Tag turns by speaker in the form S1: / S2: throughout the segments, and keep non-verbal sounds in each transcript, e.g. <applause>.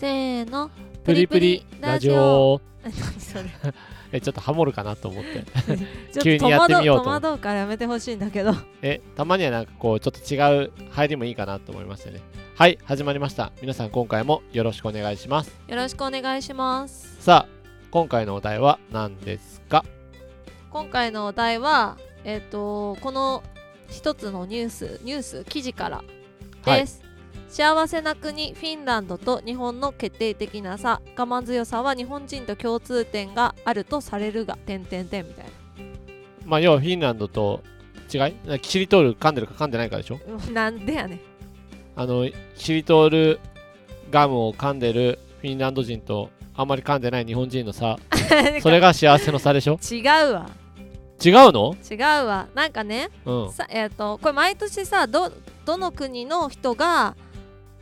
S1: せーの。
S2: プリプリラジオ。
S1: 何それ。<laughs>
S2: えちょっとハモるかなと思って。<laughs> 急にやってみようと
S1: 戸惑うからやめてほしいんだけど。
S2: えたまにはなんかこうちょっと違う入りもいいかなと思いましてね。はい始まりました。皆さん今回もよろしくお願いします。
S1: よろしくお願いします。
S2: さあ今回のお題は何ですか？
S1: 今回のお題はえっ、とこの一つのニュースニュース記事からです、幸せな国フィンランドと日本の決定的な差。我慢強さは日本人と共通点があるとされるが点点点みたい
S2: まあ要はフィンランドと違い？キシリトール噛んでるか噛んでないかでしょ？
S1: な <laughs> なんでやねん。
S2: あのキシリトールガムを噛んでるフィンランド人とあんまり噛んでない日本人の差。<laughs> それが幸せの差でしょ？
S1: 違うわ。
S2: 違うの？
S1: 違うわ。なんかね
S2: うん。
S1: さえっ、とこれ毎年さどどの国の人が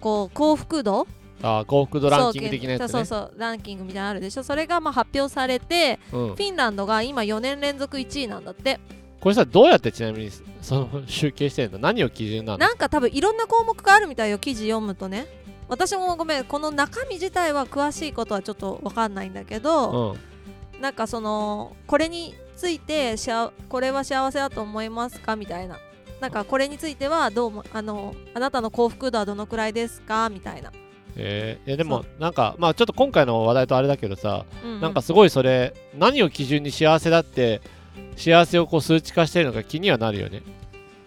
S1: こう幸福度？
S2: あー幸福度ランキング的なやつね。
S1: そうそうランキングみたいなのあるでしょ。それがまあ発表されて
S2: うん。
S1: フィンランドが今4年連続1位なんだって。
S2: これさどうやってちなみに <laughs> その集計してるの？何を基準なの
S1: なんか多分いろんな項目があるみたいよ記事読むとね。私もごめんこの中身自体は詳しいことはちょっと分かんないんだけど、
S2: うん。
S1: なんかそのこれについてしあこれは幸せだと思いますか？みたいななんかこれについてはどうもあのあなたの幸福度はどのくらいですか？みたいな、
S2: えー、でもなんかまあちょっと今回の話題とあれだけどさ、
S1: うんうん。
S2: なんかすごいそれ何を基準に幸せだって幸せをこう数値化してるのか気にはなるよね。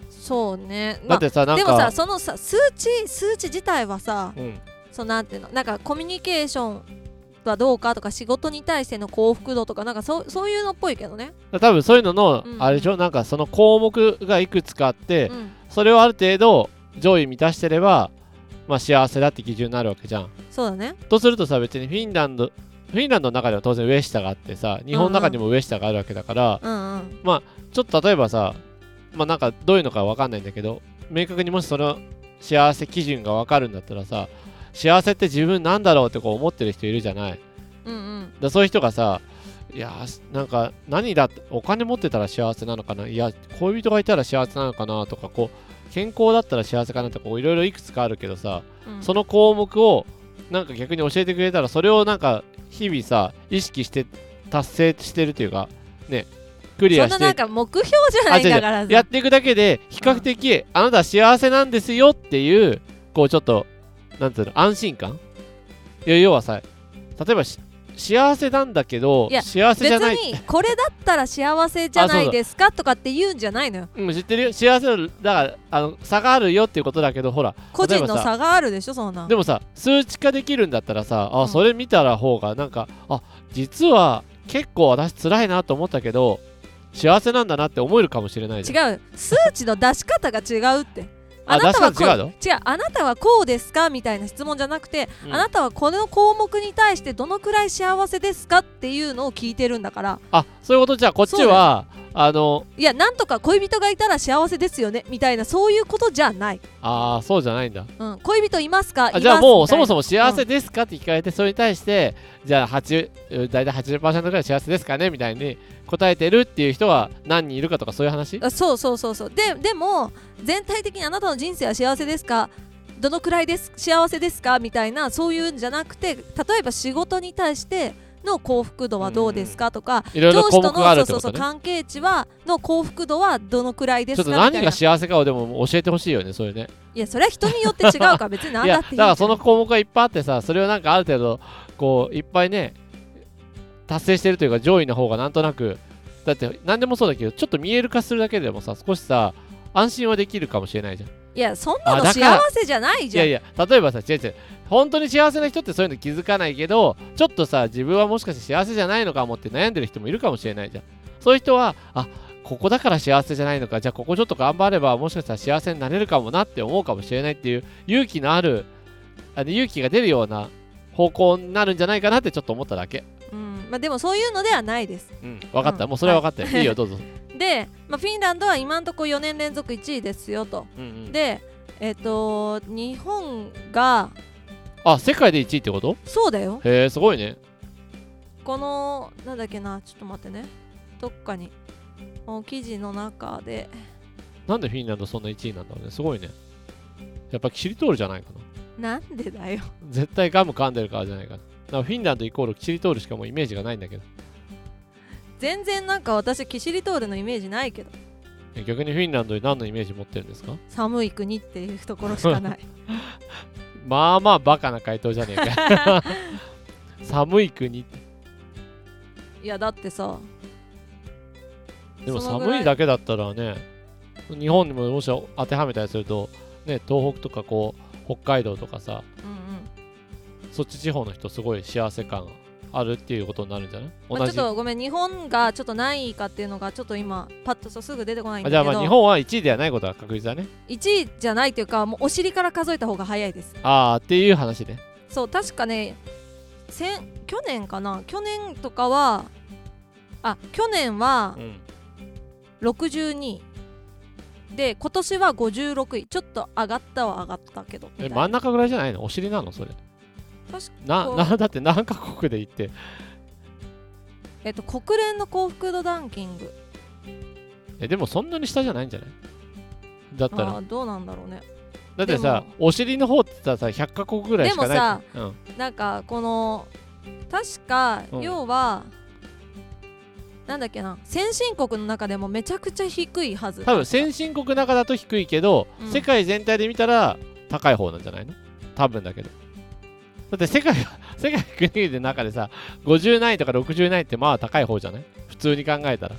S1: そうね、
S2: だ
S1: ま
S2: ってさなんか
S1: でもさそのさ数値数値自体はさ
S2: うん。
S1: そうなんていうの？なんかコミュニケーションはどうかとか仕事に対しての幸福度とかなんかそうそういうのっぽいけどね、
S2: 多分そういうのの、
S1: うん。
S2: あれでしょ？なんかその項目がいくつかあって、
S1: うん、
S2: それをある程度上位満たしてればまあ幸せだって基準になるわけじゃん。
S1: そうだね。
S2: とするとさ別にフィンランドフィンランドの中では当然上下があってさ日本の中にも上下があるわけだから、
S1: うんうん。
S2: ちょっと例えばさまあなんかどういうのかわかんないんだけど明確にもしその幸せ基準がわかるんだったらさ幸せって自分なんだろうってこう思ってる人いるじゃない。
S1: うんうん。
S2: だそういう人がさいやーなんか何だってお金持ってたら幸せなのかな？いや恋人がいたら幸せなのかなとかこう健康だったら幸せかなとかこういろいろいくつかあるけどさ
S1: うん。
S2: その項目をなんか逆に教えてくれたらそれをなんか日々さ意識して達成してるというかねクリアして。
S1: そんななんか目標じゃないんだからさ。
S2: やっていくだけで比較的あなたは幸せなんですよっていうこうちょっとなんていうの安心感？いや要はさ例えばし幸せなんだけど
S1: いや
S2: 幸せじゃない。
S1: 別にこれだったら幸せじゃないですかとかって言うんじゃないのよ。
S2: うん、知ってるよ？幸せのだからあの差があるよっていうことだけどほら
S1: 個人の差があるでしょそんな。ん
S2: でもさ数値化できるんだったらさあ、
S1: うん。
S2: それ見たら方がなんかあ実は結構私辛いなと思ったけど幸せなんだなって思えるかもしれない
S1: 違う。数値の出し方が違うって
S2: あ
S1: なたはこ
S2: 違うの？
S1: 違うあなたはこうですか？みたいな質問じゃなくて、
S2: うん。
S1: あなたはこの項目に対してどのくらい幸せですか？っていうのを聞いてるんだから。
S2: あそういうこと？じゃあこっちはあの
S1: いやなんとか恋人がいたら幸せですよねみたいなそういうことじゃない、
S2: ああそうじゃないんだ。
S1: うん、恋人いますか？
S2: じゃあもうそもそ
S1: も
S2: も幸せですかって聞かれてそれに対してじゃあ8大体80%ぐらい幸せですかねみたいに答えてるっていう人は何人いるかとかそういう話？
S1: あそうそうそうそう。ででも全体的にあなたの人生は幸せですか？どのくらいです？幸せですか？みたいなそういうんじゃなくて例えば仕事に対しての幸福度はどうですか？とか、
S2: いろいろ項
S1: 上司との
S2: 目がある
S1: そうそうそう関係値はの幸福度はどのくらいで
S2: ちょっと
S1: すかみたいな。
S2: 何が幸せかをでも教えてほしいよねそれね。
S1: いやそれは人によって違うから別に何
S2: だ
S1: だっていい
S2: からその項目がいっぱいあってさそれをなんかある程度こういっぱいね達成してるというか上位の方がなんとなくだって何でもそうだけどちょっと見える化するだけでもさ少しさ安心はできるかもしれないじゃん。
S1: いやそんなの幸せじゃないじゃん。
S2: いやいや例えばさ違う違う本当に幸せな人ってそういうの気づかないけどちょっとさ自分はもしかして幸せじゃないのかもって悩んでる人もいるかもしれないじゃん。そういう人はあここだから幸せじゃないのかじゃあここちょっと頑張ればもしかしたら幸せになれるかもなって思うかもしれないっていう勇気のあるあの勇気が出るような方向になるんじゃないかなってちょっと思っただけ。
S1: うん。まあ、でもそういうのではないです。
S2: うん。分かった、
S1: うん
S2: もうそれは分かったよ、
S1: はい。
S2: い、いよどうぞ、<laughs>
S1: で、まあ、フィンランドは今んとこ4年連続1位ですよと。
S2: うんうん、
S1: でえっ、と日本が
S2: あ世界で1位ってこと？
S1: そうだよ。
S2: へえすごいね。
S1: このなんだっけなちょっと待ってね。どっかに。記事の中で。
S2: なんでフィンランドそんな1位なんだろうね。すごいね。やっぱキシリトールじゃないかな。
S1: なんでだよ。
S2: 絶対ガム噛んでるからじゃないかなフィンランドイコールキシリトールしかもうイメージがないんだけど。
S1: 全然なんか私キシリトールのイメージないけど。
S2: え逆にフィンランドに何のイメージ持ってるんですか？
S1: 寒い国っていうところしかない <laughs>
S2: まあまあバカな回答じゃねえか。<laughs> 寒い国。
S1: いやだってさ。
S2: でも寒いだけだったらね日本にももし当てはめたりするとね東北とかこう北海道とかさ
S1: うんうん。
S2: そっち地方の人すごい幸せ感あるっていうことになるんじゃない？
S1: まあ、ちょっとごめん日本がちょっと何位かっていうのがちょっと今パッとすぐ出てこないん
S2: あ
S1: だけど。
S2: じゃあまあ日本は1位ではないことは確実だね。
S1: 1位じゃないっていうかもうお尻から数えた方が早いです。
S2: ああっていう話ね。
S1: そう確かね先去年かな？去年とかはあ去年は
S2: うん。
S1: 62位。で今年は56位。ちょっと上がったは上がったけど
S2: え真ん中ぐらいじゃないの？お尻なの？それな <laughs> なだって何カ国で行って。
S1: えっと国連の幸福度ランキング。
S2: えでもそんなに下じゃないんじゃない？だったら。
S1: どうなんだろうね。
S2: だってさ
S1: で
S2: お尻の方って言ったらさ100カ国ぐらいしかないでもうん、
S1: なんかこの確か
S2: うん。
S1: 要は、なんだっけな先進国の中でもめちゃくちゃ低いはず。
S2: 多分先進国の中だと低いけど、
S1: うん。
S2: 世界全体で見たら高い方なんじゃないの？多分だけどだって世界世界国々の中でさ50何位とか60何位ってまあ高い方じゃない？普通に考えたら。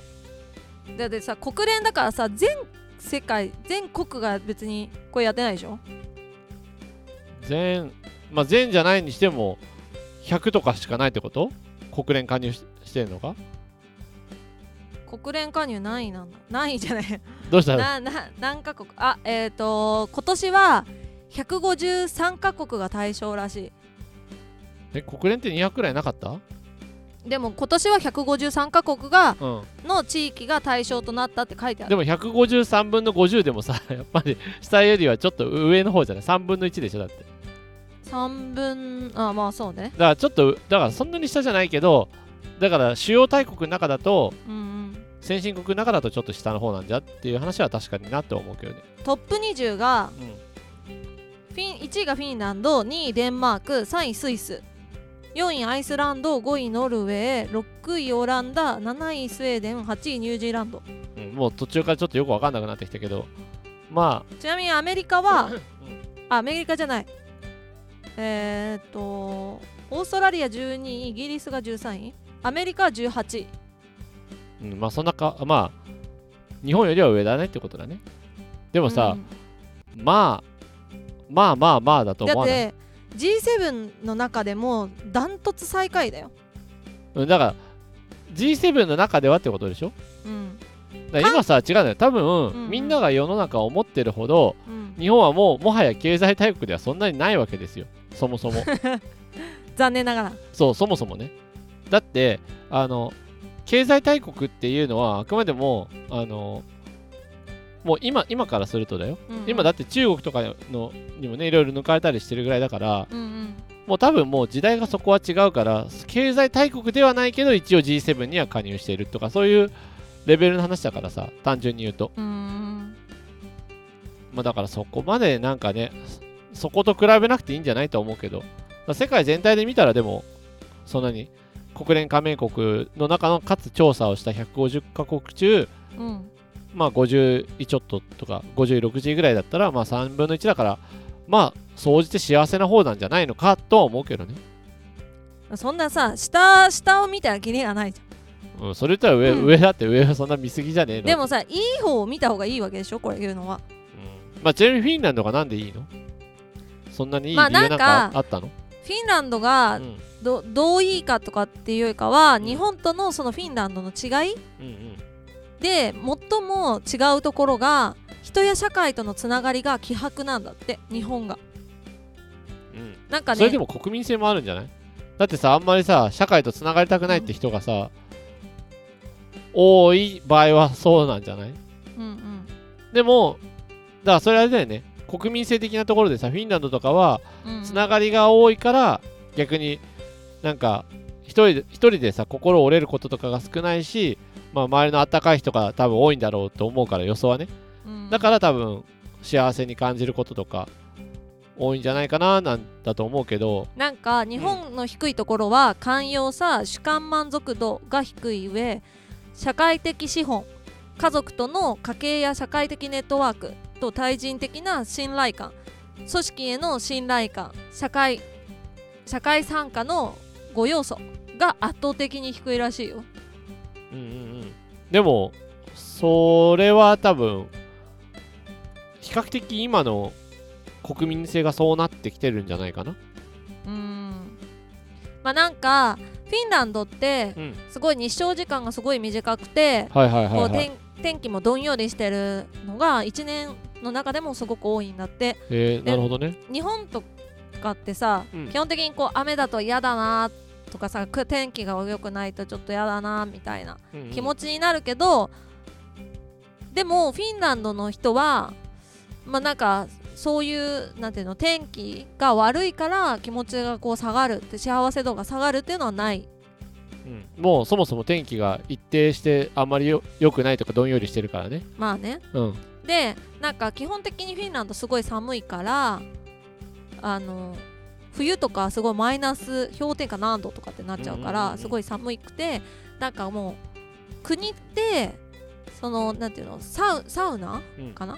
S1: だってさ国連だからさ全世界全国が別にこれやってないでしょ？
S2: 全まあ全じゃないにしても100とかしかないってこと？国連加入ししてんのか？
S1: 国連加入何位なんだ。何位じゃない。
S2: どうしたの？
S1: なな何カ国？あえっ、ー、と今年は153カ国が対象らしい
S2: え国連って200くらいなかった？
S1: でも今年は153カ国が
S2: うん。
S1: の地域が対象となったって書いてある。
S2: でも153分の50でもさ <laughs> やっぱり下よりはちょっと上の方じゃない？3分の1でしょだって。
S1: 3分あまあそうね。
S2: だからちょっとだからそんなに下じゃないけどだから主要大国の中だと
S1: うんうん。
S2: 先進国の中だとちょっと下の方なんじゃっていう話は確かになって思うけどね、
S1: トップ20が
S2: うん、
S1: フィン1位がフィンランド2位デンマーク3位スイス4位アイスランド5位ノルウェー6位オランダ7位スウェーデン8位ニュージーランド。
S2: うん、もう途中からちょっとよく分かんなくなってきたけど。ま
S1: ちなみにアメリカ
S2: あ、
S1: はアメリカじゃない。えー、っとオーストラリア12位イギリスが13位アメリカは18位。
S2: うん、まあそんなかまあ日本よりは上だねってことだね。でもさ、
S1: うん。
S2: まあまあまあまあだと思わない？
S1: だって G7 の中でもダントツ最下位だよ。
S2: うんだから G7 の中ではってことでしょ？
S1: うん。
S2: だから今さ違うんだよ。多分、
S1: うんうん。
S2: みんなが世の中を思ってるほど
S1: うん。
S2: 日本はもうもはや経済大国ではそんなにないわけですよ。そもそも。<laughs>
S1: 残念ながら。
S2: そうそもそもね。だってあの経済大国っていうのはあくまでもあのもう今今からするとだよ、
S1: うんうん。
S2: 今だって中国とかのにもねいろいろ抜かれたりしてるぐらいだから
S1: うんうん。
S2: もう多分もう時代がそこは違うから経済大国ではないけど一応 G7 には加入しているとかそういうレベルの話だからさ単純に言うと。まあだからそこまでなんかねそそこと比べなくていいんじゃないと思うけど、まあ世界全体で見たらでもそんなに国連加盟国の中のかつ調査をした150カ国中
S1: うん
S2: まあ50位ちょっととか50位60位ぐらいだったらまあ3分の1だからまあ総じて幸せな方なんじゃないのかとは思うけどね、
S1: そんなさ下下を見たらキリがないじゃ
S2: うん、それ言ったら上,、
S1: うん。
S2: 上だって上はそんな見過ぎじゃねえの？
S1: んでもさいい方を見た方がいいわけでしょ？これ言うのは。
S2: うん。まあちなみにフィンランドがなんでいいの？そんなにいい理
S1: まあ
S2: 由なん
S1: か
S2: かあったの、
S1: フィンランドが
S2: うん。
S1: どどういいかとかっていうよりかは、
S2: ん
S1: 日本とのそのフィンランドの違い
S2: うんうん
S1: で最も違うところが人や社会とのつながりが希薄なんだって日本が。
S2: うん。
S1: なんかね。
S2: それでも国民性もあるんじゃない？だってさあんまりさ社会とつながりたくないって人がさ、多い場合はそうなんじゃない？
S1: うんうん。
S2: でもだからそれあれだよね。国民性的なところでさフィンランドとかはつながりが多いから逆になんか一人で一人でさ心折れることとかが少ないし、まあ、周りのあったかい人が多分多いんだろうと思うから予想はね。
S1: うん。
S2: だから多分幸せに感じることとか多いんじゃないかななんだと思うけど。
S1: なんか日本の低いところは寛容さ主観満足度が低い上社会的資本家族との家計や社会的ネットワークと対人的な信頼感組織への信頼感社会社会参加の5要素が圧倒的に低いらしいよ
S2: うんうんうん。でもそれは多分比較的今の国民性がそうなってきてるんじゃないかな。
S1: うーん。まあなんかフィンランドって
S2: うん。
S1: すごい日照時間がすごい短くて天天気もどんよりしてるのが1年の中でもすごく多いんだって。
S2: えー、なるほどね。
S1: 日本とかってさ、
S2: うん。
S1: 基本的にこう雨だと嫌だなとかさく天気が良くないとちょっと嫌だなみたいな。
S2: うんうん。
S1: 気持ちになるけど、でもフィンランドの人はまあなんかそういうなんていうの天気が悪いから気持ちがこう下がるって幸せ度が下がるっていうのはない。
S2: うん。もうそもそも天気が一定してあんまりよ良くないとかどんよりしてるからね。
S1: まあね。
S2: うん。
S1: でなんか基本的にフィンランドすごい寒いからあの冬とかすごいマイナス氷点下何度とかってなっちゃうか
S2: うんうんうんうん。
S1: らすごい寒くてなんかもう国ってそのなんていうのサウサウナ
S2: うん。
S1: かな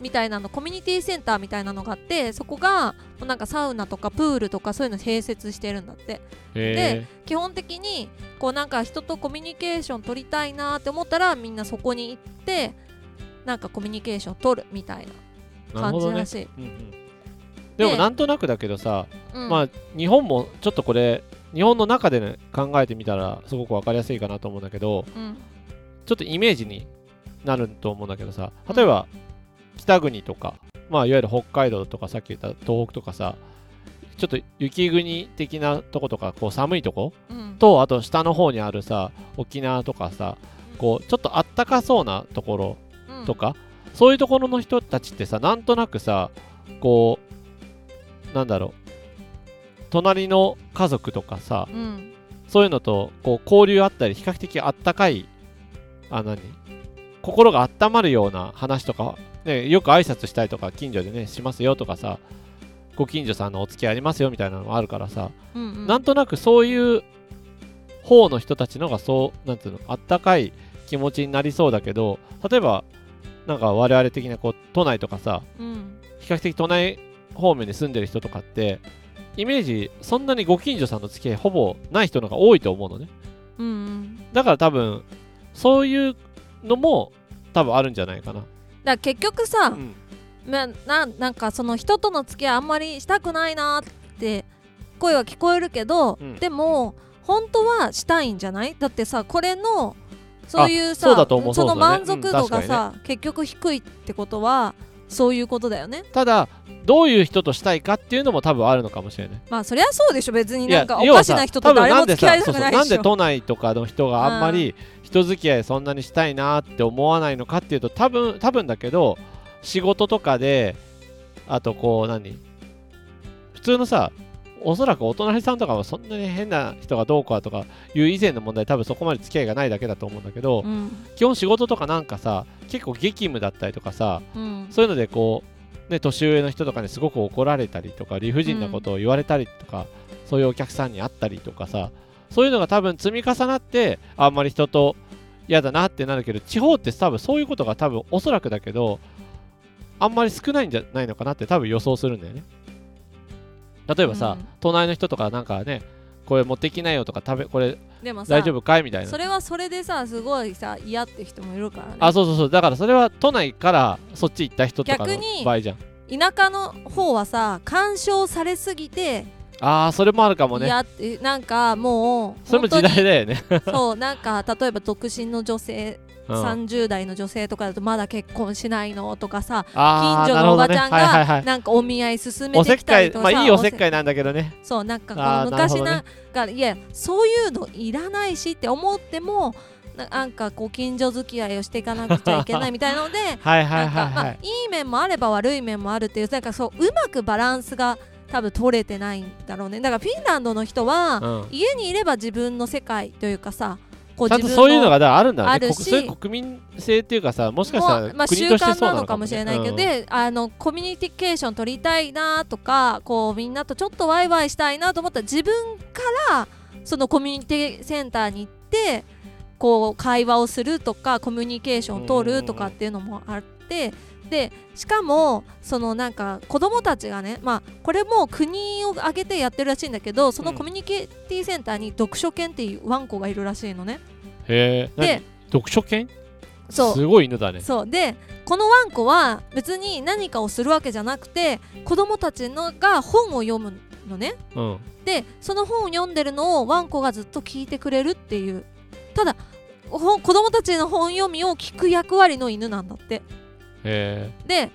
S1: みたいなのコミュニティセンターみたいなのがあってそこがなんかサウナとかプールとかそういうの併設してるんだって。
S2: え
S1: 基本的にこうなんか人とコミュニケーション取りたいなって思ったらみんなそこに行ってなんかコミュニケーション取るみたい
S2: ー、
S1: な感じらしい、
S2: うんうんでもなんとなくだけどさ、
S1: うん。
S2: まあ日本もちょっとこれ日本の中で、ね、考えてみたらすごく分かりやすいかなと思うんだけど
S1: うん。
S2: ちょっとイメージになると思うんだけどさ例えば北国とか、まあ、いわゆる北海道とかさっき言った東北とかさちょっと雪国的なとことかこう寒いとこ
S1: うん。
S2: とあと下の方にあるさ沖縄とかさこうちょっとあったかそうなところ
S1: うん。
S2: とか、そういうところの人たちってさなんとなくさこうなんだろう。隣の家族とかさ
S1: うん。
S2: そういうのとこう交流あったり比較的あったかいあ何？心が温まるような話とか、ね、よく挨拶したりとか近所でねしますよとかさご近所さんのお付き合いありますよみたいなのもあるからさ、
S1: うんうん。
S2: なんとなくそういう方の人たちのがそうなんていうのあったかい気持ちになりそうだけど例えばなんか我々的なこう都内とかさ
S1: うん。
S2: 比較的都内方面に住んでる人とかってイメージそんなにご近所さんの付き合いほぼない人の方が多いと思うのね。
S1: うんうん。
S2: だから多分そういうのも多分あるんじゃないかな、
S1: だから結局さ、
S2: うん。
S1: なななんかその人との付き合いあんまりしたくないなって声は聞こえるけど、
S2: うん。
S1: でも本当はしたいんじゃない？だってさこれのそういうさ
S2: そうだと思う。
S1: その満足度がさ、結局低いってことはそういうことだよね。
S2: ただどういう人としたいかっていうのも多分あるのかもしれない。
S1: まあそりゃそうでしょ。別になんかおかしな人と誰も付き合いたくないでし
S2: なんで都内とかの人があんまり人付き合いそんなにしたいなって思わないのかっていうと多分多分だけど仕事とかであとこう何？普通のさおそらくお隣さんとかはそんなに変な人がどうかとかいう以前の問題多分そこまで付き合いがないだけだと思うんだけど、
S1: うん。
S2: 基本仕事とかなんかさ結構激務だったりとかさ
S1: うん。
S2: そういうのでこう、ね、年上の人とかにすごく怒られたりとか理不尽なことを言われたりとか、そういうお客さんに会ったりとかさそういうのが多分積み重なってあんまり人と嫌だなってなるけど地方って多分そういうことが多分おそらくだけどあんまり少ないんじゃないのかなって多分予想するんだよね例えばさ、
S1: うん。
S2: 隣の人とかなんかねこれ持ってきなよとか食べこれ
S1: でもさ
S2: 大丈夫かいみたいな。
S1: それはそれでさすごいさ嫌って人もいるからね。
S2: あそうそうそう。だからそれは都内からそっち行った人とかの
S1: 逆に
S2: 場合じゃん。
S1: 田舎の方はさ干渉されすぎて
S2: ああそれもあるかもね。
S1: 嫌ってなんかもう
S2: それも時代だよね、
S1: そうなんか例えば独身の女性、
S2: うん
S1: 30代の女性とかだとまだ結婚しないのとかさ近所のおばちゃんがなんかお見合い進めてきたりとかさ
S2: まあいいお
S1: せ
S2: せっかいなんだけどね。
S1: そうなんかこの昔ながいやそういうのいらないしって思ってもななんかこう近所付き合いをしていかなくちゃいけないみたいなので <laughs>
S2: はい
S1: い面もあれば悪い面もあるっていうなんかそううまくバランスが多分取れてないんだろうね。だからフィンランドの人は、
S2: うん。
S1: 家にいれば自分の世界というかさこう
S2: ちゃんとそういうのがあるんだね。
S1: あるし。
S2: 国そういう国民性っていうかさもしかしたら
S1: まあ、習慣な
S2: のかも
S1: しれないけど、
S2: うん。
S1: であのコミュニケーション取りたいなとかこうみんなとちょっとワイワイしたいなと思ったら自分からそのコミュニティセンターに行ってこう会話をするとかコミュニケーションを取るとかっていうのもあってでしかもそのなんか子供たちがねまあこれも国を挙げてやってるらしいんだけどその
S2: うん。
S1: コミュニティセンターに読書犬っていうワンコがいるらしいのね。
S2: へえ
S1: で
S2: 読書犬？
S1: そう。
S2: すごい犬だね。
S1: そう。でこのワンコは別に何かをするわけじゃなくて子供たちのが本を読むのね。
S2: うん。
S1: でその本を読んでるのをワンコがずっと聞いてくれるっていう。ただほ子供たちの本読みを聞く役割の犬なんだって
S2: へ
S1: で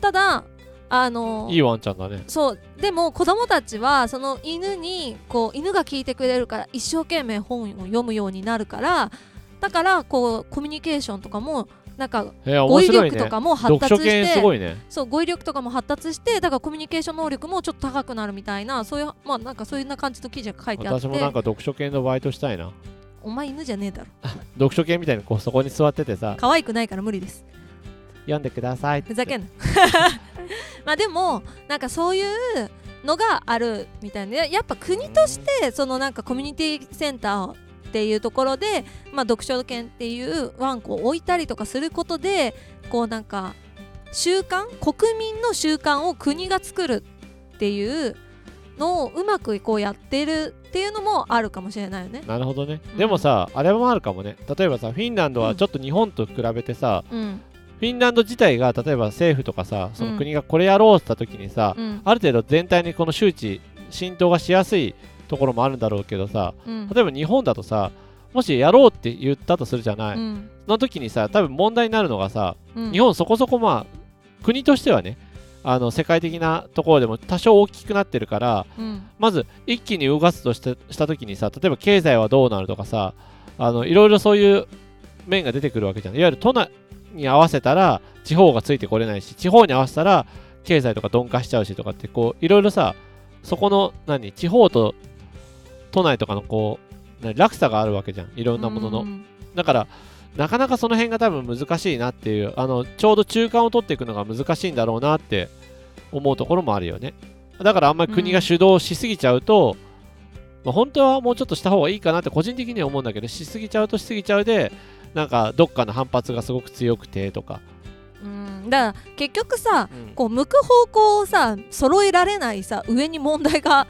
S1: ただあの
S2: えいいワンちゃんだね。
S1: そう。でも子供たちはその犬にこう犬が聞いてくれるから一生懸命本を読むようになるからだからこうコミュニケーションとかもなんか語彙力とかも発達して
S2: 犬すごいね。
S1: そう語彙力とかも発達してだからコミュニケーション能力もちょっと高くなるみたいなそういうまあなんかそういうな感じの記事が書いてあって。
S2: 私もなんか読書犬のバイトしたいな。
S1: お前犬じゃねえだろ。<laughs>
S2: 読書犬みたいにこうそこに座っててさ。
S1: 可愛くないから無理です
S2: 読んでください
S1: ふざけんな。<laughs> まあでもなんかそういうのがあるみたいでやっぱ国としてそのなんかコミュニティセンターっていうところで、まあ、読書犬っていうワンコを置いたりとかすることでこうなんか習慣国民の習慣を国が作るっていうのをうまくこうやってるっていうのもあるかもしれないよね。
S2: なるほどね、
S1: うん。
S2: でもさあれもあるかもね。例えばさフィンランドはちょっと日本と比べてさ、
S1: うん
S2: フィンランド自体が例えば政府とかさその国がこれやろうって言った時にさ、
S1: うん。
S2: ある程度全体にこの周知浸透がしやすいところもあるんだろうけどさ
S1: うん。
S2: 例えば日本だとさもしやろうって言ったとするじゃない、
S1: うん。
S2: その時にさ多分問題になるのがさ
S1: うん。
S2: 日本そこそこまあ国としてはねあの世界的なところでも多少大きくなってるから
S1: うん。
S2: まず一気に動かすとしてした時にさ例えば経済はどうなるとかさあのいろいろそういう面が出てくるわけじゃん。いわゆる都内に合わせたら地方がついてこれないし地方に合わせたら経済とか鈍化しちゃうしとかってこういろいろさそこの何地方と都内とかのこう何落差があるわけじゃん。いろんなものの、
S1: うん
S2: だからなかなかその辺が多分難しいなっていうあのちょうど中間を取っていくのが難しいんだろうなって思うところもあるよね。だからあんまり国が主導しすぎちゃうと、まあ、本当はもうちょっとした方がいいかなって個人的には思うんだけどしすぎちゃうとしすぎちゃうでなんかどっかの反発がすごく強くてとか、
S1: うん。だから結局さ
S2: うん。
S1: こう向く方向をさ揃えられないさ上に問題が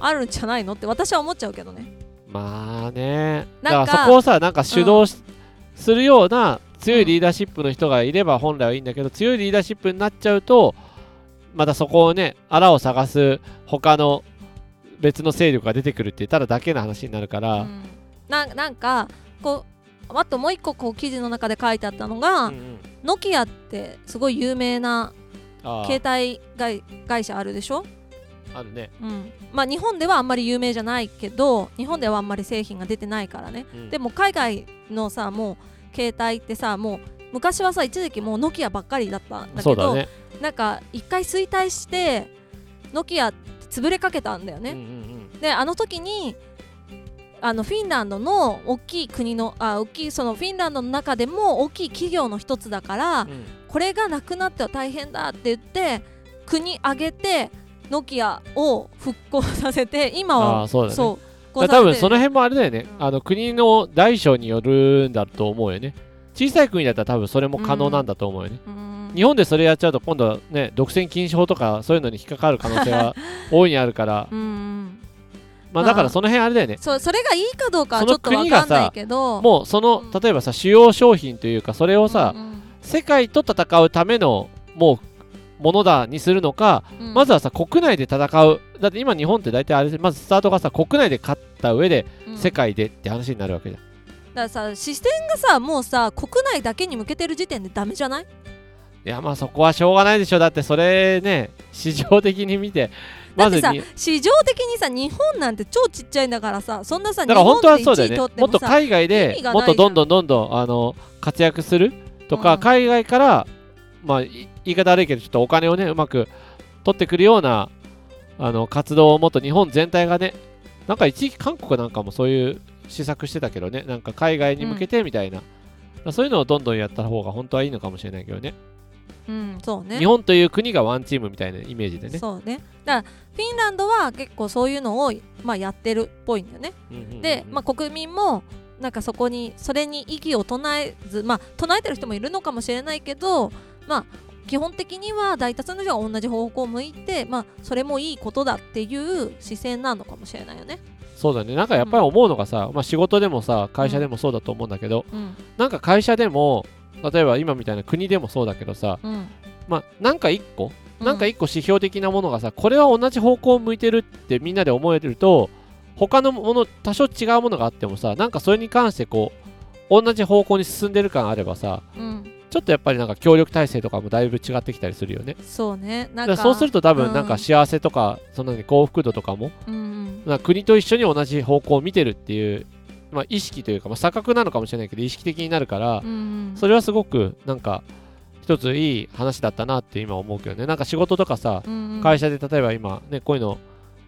S1: あるんじゃないのって私は思っちゃうけどね。
S2: まあね。
S1: なんか
S2: だからそこをさなんか主導し、するような強いリーダーシップの人がいれば本来はいいんだけど強いリーダーシップになっちゃうとまたそこをねあらを探す他の別の勢力が出てくるって言ったらだけの話になるから、
S1: うん。ななんかこうあともう一個こう記事の中で書いてあったのが、
S2: うんうん。
S1: ノキアってすごい有名な
S2: あ
S1: 携帯会会社あるでしょ、
S2: ああるね、
S1: うん、まあ日本ではあんまり有名じゃないけど日本ではあんまり製品が出てないからね。
S2: うん。
S1: でも海外のさもう携帯ってさもう昔はさ一時期もうノキアばっかりだったんだけど
S2: ね、
S1: なんか一回衰退してノキアって潰れかけたんだよね、
S2: うんうん。
S1: であの時にあのフィンランドの大きい国のあ大きいそのフィンランドの中でも大きい企業の一つだから、
S2: うん。うん
S1: これがなくなっては大変だって言って国挙げてノキアを復興させて今は
S2: そうだね。
S1: そう
S2: 多分その
S1: 辺
S2: 辺もあれだよね、
S1: うん
S2: あの国の大小によるんだと思うよね。小さい国だったら多分それも可能なんだと思うよね、日本でそれやっちゃうと今度はね独占禁止法とかそういうのに引っかかる可能性は <laughs> 大いにあるから。
S1: うんうん
S2: まあだからその辺あれだよね。
S1: そうそれがいいかどうかはちょっと分かんないけど。
S2: もうその例えばさ主要商品というかそれをさ、
S1: うんうん。
S2: 世界と戦うためのもうものだにするのか、
S1: うん。
S2: まずはさ国内で戦う。だって今日本って大体あれでまずスタートがさ国内で勝った上で
S1: うん。
S2: 世界でって話になるわけじゃん、
S1: だからさ視線がさもうさ国内だけに向けてる時点でダメじゃない？
S2: いやまあそこはしょうがないでしょ。だってそれね市場的に見て
S1: だってさ
S2: まずに
S1: 市場的にさ日本なんて超ちっちゃいんだからさそんなさ
S2: だから本当はそうだよね。
S1: 日本で1位取って
S2: もっと
S1: さ
S2: 海外
S1: 意
S2: でもっとどんどんどんどんあの活躍するとか、
S1: うん。
S2: 海外からまあい言い方悪いけどちょっとお金をねうまく取ってくるようなあの活動をもっと日本全体がねなんか一時期韓国なんかもそういう試作してたけどねなんか海外に向けてみたいな、そういうのをどんどんやった方が本当はいいのかもしれないけどね
S1: うん。そうね。
S2: 日本という国がワンチームみたいなイメージでね。
S1: そうね。だからフィンランドは結構そういうのを、まあ、やってるっぽいんだよね。
S2: うんうんうん
S1: で、まあ、国民もなんかそこにそれに異議を唱えずまあ唱えてる人もいるのかもしれないけどまあ基本的には大多数の人が同じ方向を向いてまあそれもいいことだっていう視線なのかもしれないよね。
S2: そうだね。なんかやっぱり思うのがさ、まあ、仕事でもさ会社でもそうだと思うんだけど、
S1: うん。
S2: なんか会社でも例えば今みたいな国でもそうだけどさ
S1: うん。
S2: まあなんか一個
S1: うん。
S2: なんか一個指標的なものがさこれは同じ方向を向いてるってみんなで思えてると他のもの多少違うものがあってもさなんかそれに関してこう同じ方向に進んでる感あればさ
S1: うん。
S2: ちょっとやっぱりなんか協力体制とかもだいぶ違ってきたりするよね。
S1: そうね。なんか
S2: そうすると多
S1: うん。
S2: 分なんか幸せとか、その幸福度とかも
S1: うんうん。
S2: まあ国と一緒に同じ方向を見てるっていう、まあ、意識というか、まあ、錯覚なのかもしれないけど意識的になるから、
S1: うんうん。
S2: それはすごくなんか一ついい話だったなって今思うけどね。なんか仕事とかさ
S1: うんうん。
S2: 会社で例えば今ねこういうの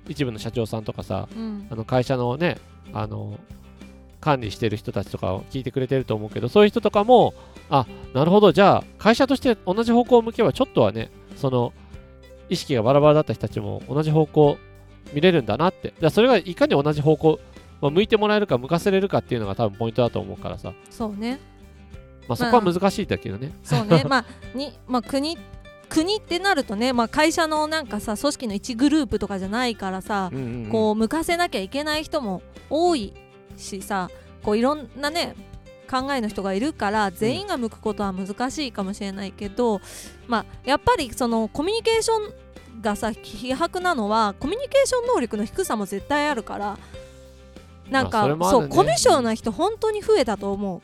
S2: 一部の社長さんとかさ
S1: うん。
S2: あの会社のねあの管理してる人たちとかを聞いてくれてると思うけどそういう人とかもあなるほど。じゃあ会社として同じ方向を向けばちょっとはねその意識がバラバラだった人たちも同じ方向見れるんだなって。だからそれがいかに同じ方向、まあ、向いてもらえるか向かせれるかっていうのが多分ポイントだと思うからさ、
S1: そうね。
S2: まあ、そこは難しいんだけどね、
S1: そうね。<laughs> まあに、まあ、国国ってなるとね、まあ、会社のなんかさ組織の一グループとかじゃないからさ、
S2: うんうんうん。
S1: こう向かせなきゃいけない人も多いしさこういろんなね考えの人がいるから全員が向くことは難しいかもしれないけど、まあやっぱりそのコミュニケーションがさ希薄なのはコミュニケーション能力の低さも絶対あるからなん
S2: まあ
S1: か、
S2: それもあるね。
S1: そうコミュ障な人本当に増えたと思う。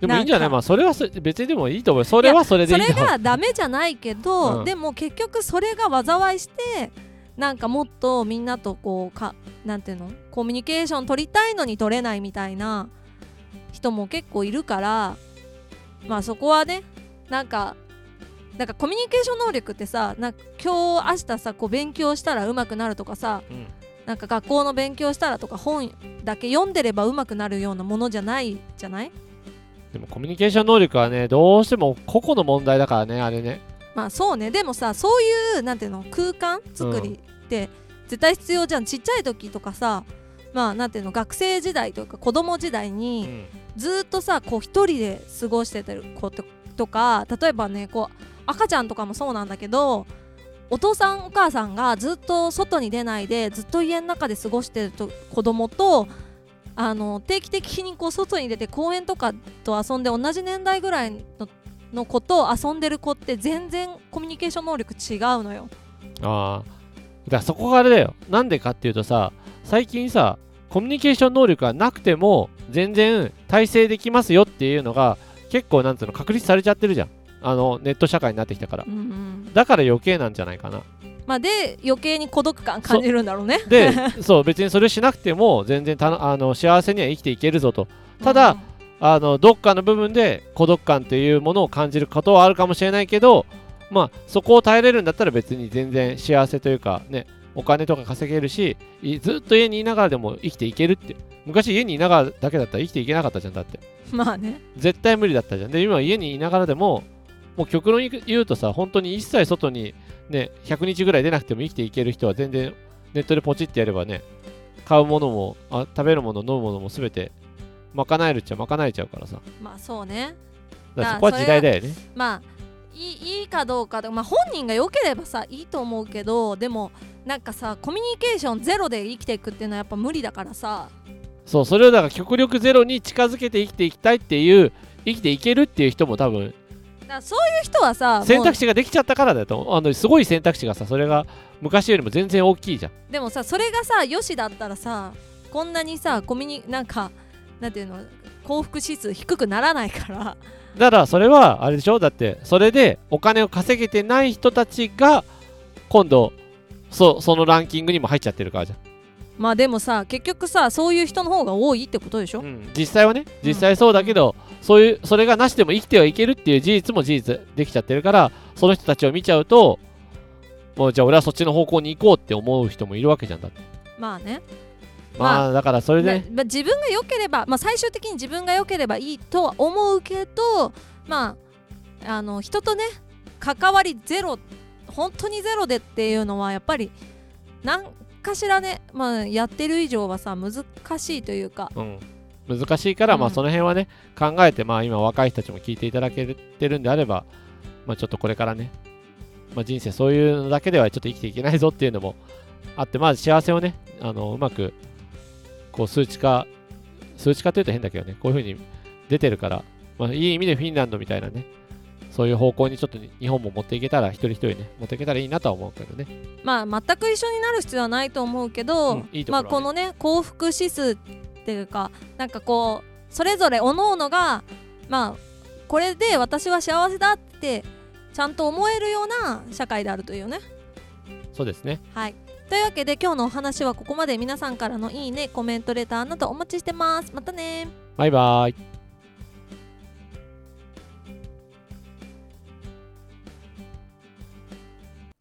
S2: でもいいんじゃない？まあそれはそ別にでもいいと思う。それはそれで
S1: それ
S2: いいと思う
S1: がダメじゃないけど、<laughs>
S2: うん。
S1: でも結局それが災いしてなんかもっとみんなとこうかなんていうの？コミュニケーション取りたいのに取れないみたいな人も結構いるからまあそこはねなんかなんかコミュニケーション能力ってさなんか今日明日さこう勉強したら上手くなるとかさ
S2: うん
S1: なんか学校の勉強したらとか本だけ読んでれば上手くなるようなものじゃないじゃない？
S2: でもコミュニケーション能力はねどうしても個々の問題だからねあれね。
S1: まあそうね。でもさそういうなんていうの空間作りって絶対必要じゃん、ちっちゃい時とかさまあなんていうの学生時代とか子供時代
S2: う
S1: に
S2: ん。
S1: ずーっとさこう一人で過ごしてた子ととか例えばねこう赤ちゃんとかもそうなんだけどお父さんお母さんがずっと外に出ないでずっと家の中で過ごしてると子供とあの定期的にこう外に出て公園とかと遊んで同じ年代ぐらいのの子と遊んでる子って全然コミュニケーション能力違うのよ。
S2: ああだからそこがあれだよ。なんでかっていうとさ最近さコミュニケーション能力がなくても全然体制できますよっていうのが結構なんつうの確立されちゃってるじゃん。あのネット社会になってきたから。
S1: うんうん。
S2: だから余計なんじゃないかな。
S1: まあ、で余計に孤独感感じるんだろうね。
S2: でそう <laughs> 別にそれしなくても全然たのあの幸せには生きていけるぞと。ただ
S1: うん
S2: あのどっかの部分で孤独感っていうものを感じることはあるかもしれないけどまあそこを耐えれるんだったら別に全然幸せというかねお金とか稼げるしいずっと家にいながらでも生きていけるって。昔家にいながらだけだったら生きていけなかったじゃんだって。
S1: まあね。
S2: 絶対無理だったじゃん。で今家にいながらでももう極論言うとさ本当に一切外にね100日ぐらい出なくても生きていける人は全然ネットでポチってやればね買うものもあ食べるもの飲むものも全て賄えるっちゃ賄えちゃうからさ。
S1: まあそうね。
S2: だからそこは時代だよね。
S1: まあいいいいかどうかでまあ本人が良ければさいいと思うけどでもなんかさコミュニケーションゼロで生きていくっていうのはやっぱ無理だからさ。
S2: そうそれをだから極力ゼロに近づけて生きていきたいっていう生きていけるっていう人も多分
S1: だそういう人はさ
S2: 選択
S1: 肢
S2: 肢ができちゃったからだと。あのすごい選択肢がさそれが昔よりも全然大きいじゃん。
S1: でもさそれがさよしだったらさこんなにさコミュニなんかなんていうの幸福指数低くならないから。
S2: だからそれはあれでしょ？だってそれでお金を稼げてない人たちが今度そそのランキングにも入っちゃってるからじゃん、
S1: まあでもさ結局さそういう人の方が多いってことでしょ、
S2: うん。実際はね実際そうだけど、そういうそれがなしでも生きてはいけるっていう事実も事実できちゃってるからその人たちを見ちゃうともうじゃあ俺はそっちの方向に行こうって思う人もいるわけじゃんだって。
S1: まあね。
S2: まあだからそれで、ね、
S1: まあ、自分が良ければ、まあ、最終的に自分が良ければいいとは思うけどまああの人とね関わりゼロ本当にゼロでっていうのはやっぱり何かしらね、まあ、やってる以上はさ難しいというか、
S2: うん、難しいから、
S1: うん。
S2: まあその辺はね考えてまあ今若い人たちも聞いていただけてるんであればまあちょっとこれからね、まあ、人生そういうのだけではちょっと生きていけないぞっていうのもあってまあ幸せをねあのうまくこう数値化数値化というと変だけどねこういう風に出てるから、まあ、いい意味でフィンランドみたいなねそういう方向にちょっと日本も持っていけたら一人一人ね持っていけたらいいなとは思うけどね。
S1: まあ全く一緒になる必要はないと思うけど、
S2: うんいいところはね。
S1: まあこのね幸福指数っていうかなんかこうそれぞれ各々がまあこれで私は幸せだってちゃんと思えるような社会であるというね。
S2: そうですね。
S1: はい。というわけで今日のお話はここまで。皆さんからのいいねコメントレターなどお待ちしてます。またね
S2: バイバーイ